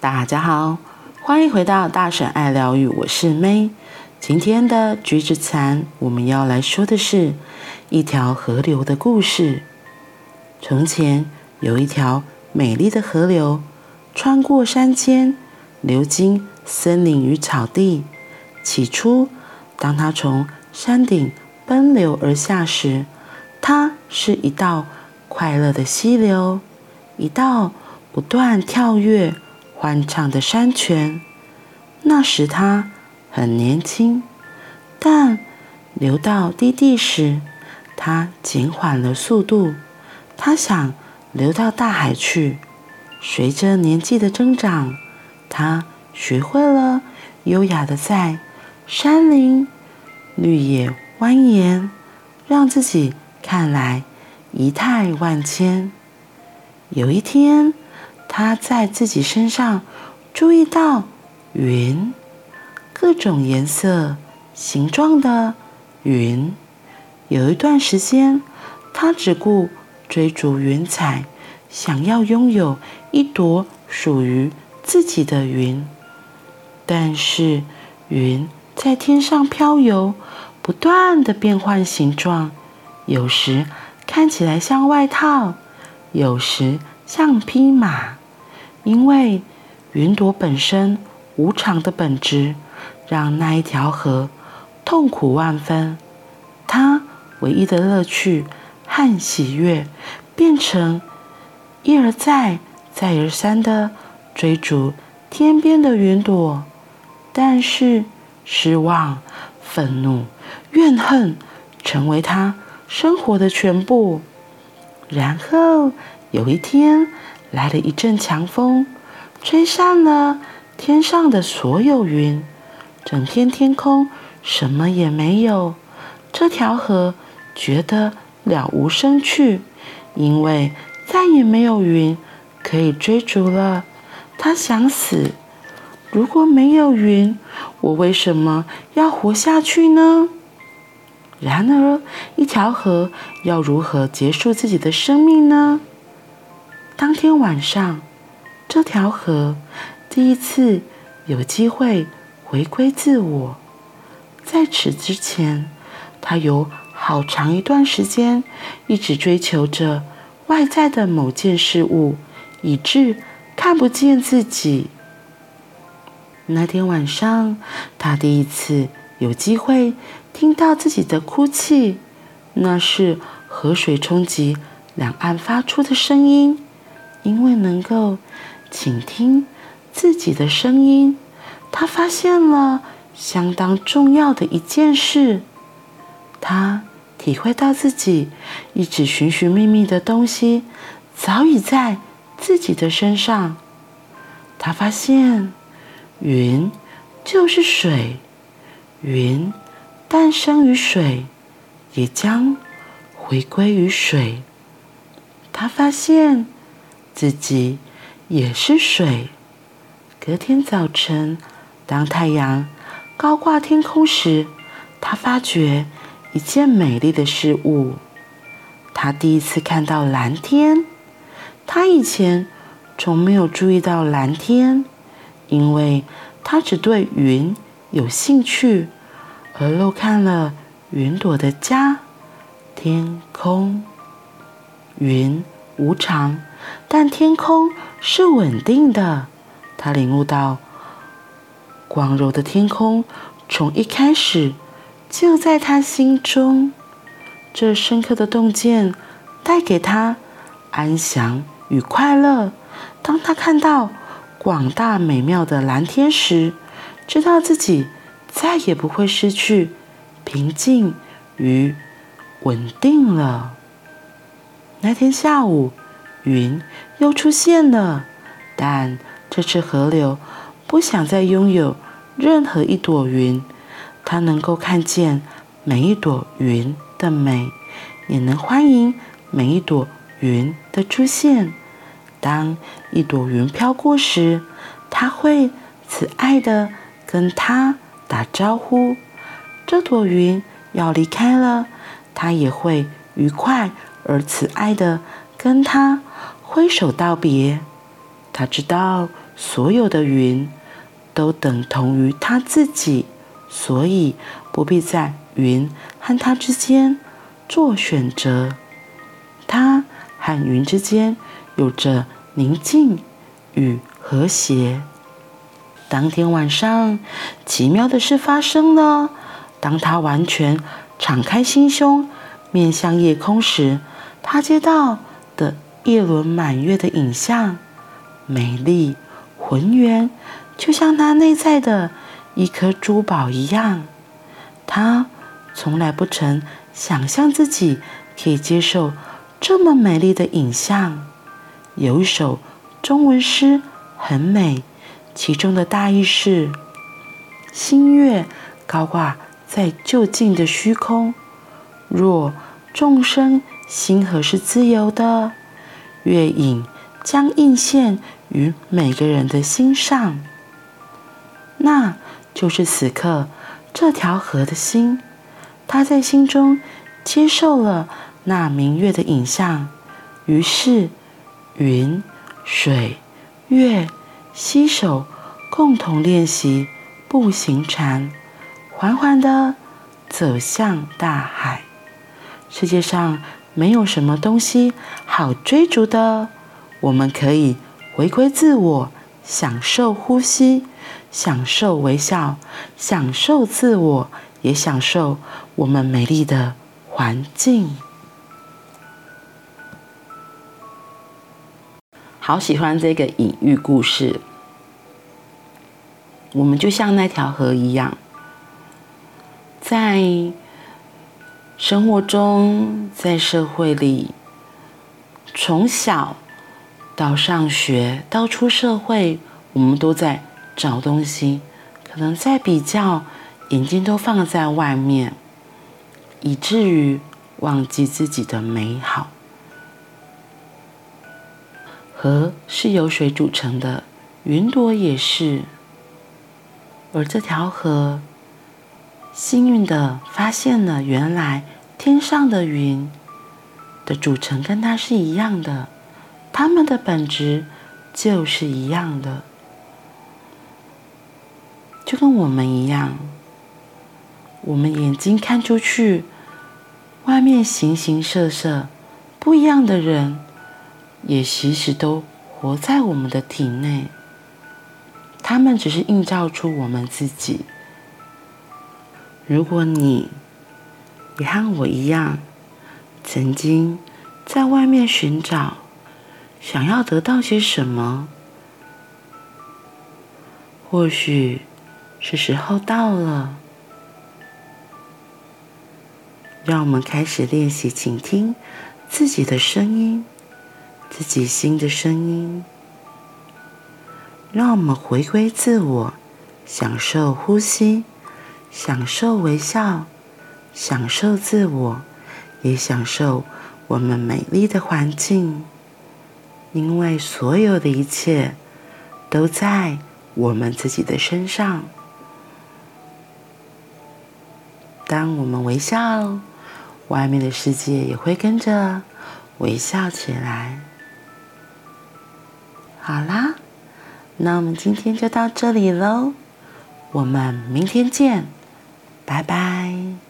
大家好，欢迎回到大婶爱疗愈，我是 May。今天的橘子禅，我们要来说的是一条河流的故事。从前有一条美丽的河流，穿过山间，流经森林与草地。起初，当它从山顶奔流而下时，它是一道快乐的溪流，一道不断跳跃、欢唱的山泉。那时它很年轻，但流到低地时，它减缓了速度。它想流到大海去。随着年纪的增长，它学会了优雅的在山林绿野蜿蜒，让自己看来仪态万千。有一天，它在自己身上注意到云，各种颜色、形状的云。有一段时间，它只顾追逐云彩，想要拥有一朵属于自己的云。但是，云在天上飘游，不断地变换形状，有时看起来像外套，有时像匹马。因为云朵本身无常的本质，让那一条河痛苦万分。它唯一的乐趣和喜悦，变成一而再、再而三的追逐天边的云朵。但是失望、愤怒、怨恨成为他生活的全部。然后有一天，来了一阵强风，吹散了天上的所有云，整片天空什么也没有。这条河觉得了无生趣，因为再也没有云可以追逐了。他想死。如果没有云，我为什么要活下去呢？然而，一条河要如何结束自己的生命呢？当天晚上，这条河第一次有机会回归自我。在此之前，它有好长一段时间一直追求着外在的某件事物，以致看不见自己。那天晚上，他第一次有机会听到自己的哭泣，那是河水冲击两岸发出的声音。因为能够倾听自己的声音，他发现了相当重要的一件事。他体会到自己一直寻寻觅觅的东西，早已在自己的身上。他发现，云就是水，云诞生于水，也将回归于水。他发现。自己也是水。隔天早晨，当太阳高挂天空时，他发觉一件美丽的事物。他第一次看到蓝天。他以前从没有注意到蓝天，因为他只对云有兴趣，而漏看了云朵的家——天空。云无常。但天空是稳定的，他领悟到，光柔的天空从一开始就在他心中。这深刻的洞见带给他安详与快乐。当他看到广大美妙的蓝天时，知道自己再也不会失去平静与稳定了。那天下午。云又出现了，但这次河流不想再拥有任何一朵云。它能够看见每一朵云的美，也能欢迎每一朵云的出现。当一朵云飘过时，它会慈爱的跟它打招呼。这朵云要离开了，它也会愉快而慈爱的跟它挥手道别，他知道所有的云都等同于他自己，所以不必在云和他之间做选择。他和云之间有着宁静与和谐。当天晚上，奇妙的事发生了。当他完全敞开心胸，面向夜空时，他接到的一轮满月的影像，美丽浑圆，就像他内在的一颗珠宝一样。他从来不曾想象自己可以接受这么美丽的影像。有一首中文诗很美。其中的大意是：新月高挂在就近的虚空，若众生心河是自由的，月影将映现于每个人的心上，那就是此刻这条河的心。他在心中接受了那明月的影像，于是云、水、月。携手共同练习步行禅，缓缓地走向大海。世界上没有什么东西好追逐的，我们可以回归自我，享受呼吸，享受微笑，享受自我，也享受我们美丽的环境。好喜欢这个隐喻故事。我们就像那条河一样，在生活中，在社会里，从小到上学到出社会，我们都在找东西，可能在比较，眼睛都放在外面，以至于忘记自己的美好。河是由水组成的，云朵也是。而这条河，幸运地发现了，原来天上的云的组成跟它是一样的，它们的本质就是一样的，就跟我们一样，我们眼睛看出去，外面形形色色不一样的人。也其实都活在我们的体内，他们只是映照出我们自己。如果你也和我一样，曾经在外面寻找，想要得到些什么，或许是时候到了，让我们开始练习倾听自己的声音。自己心的声音，让我们回归自我，享受呼吸，享受微笑，享受自我，也享受我们美丽的环境。因为所有的一切都在我们自己的身上。当我们微笑，外面的世界也会跟着微笑起来。好啦，那我们今天就到这里喽，我们明天见，拜拜。